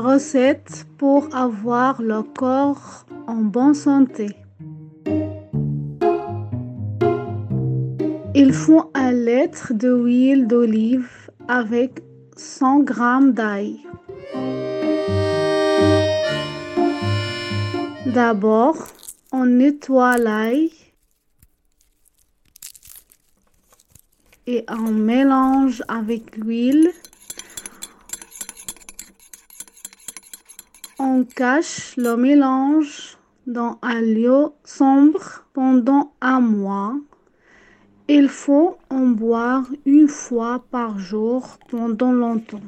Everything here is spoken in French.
recettes pour avoir le corps en bonne santé. Il faut un litre d'huile d'olive avec 100 g d'ail. D'abord, on nettoie l'ail et on mélange avec l'huile. On cache le mélange dans un lieu sombre pendant un mois. Il faut en boire une fois par jour pendant longtemps.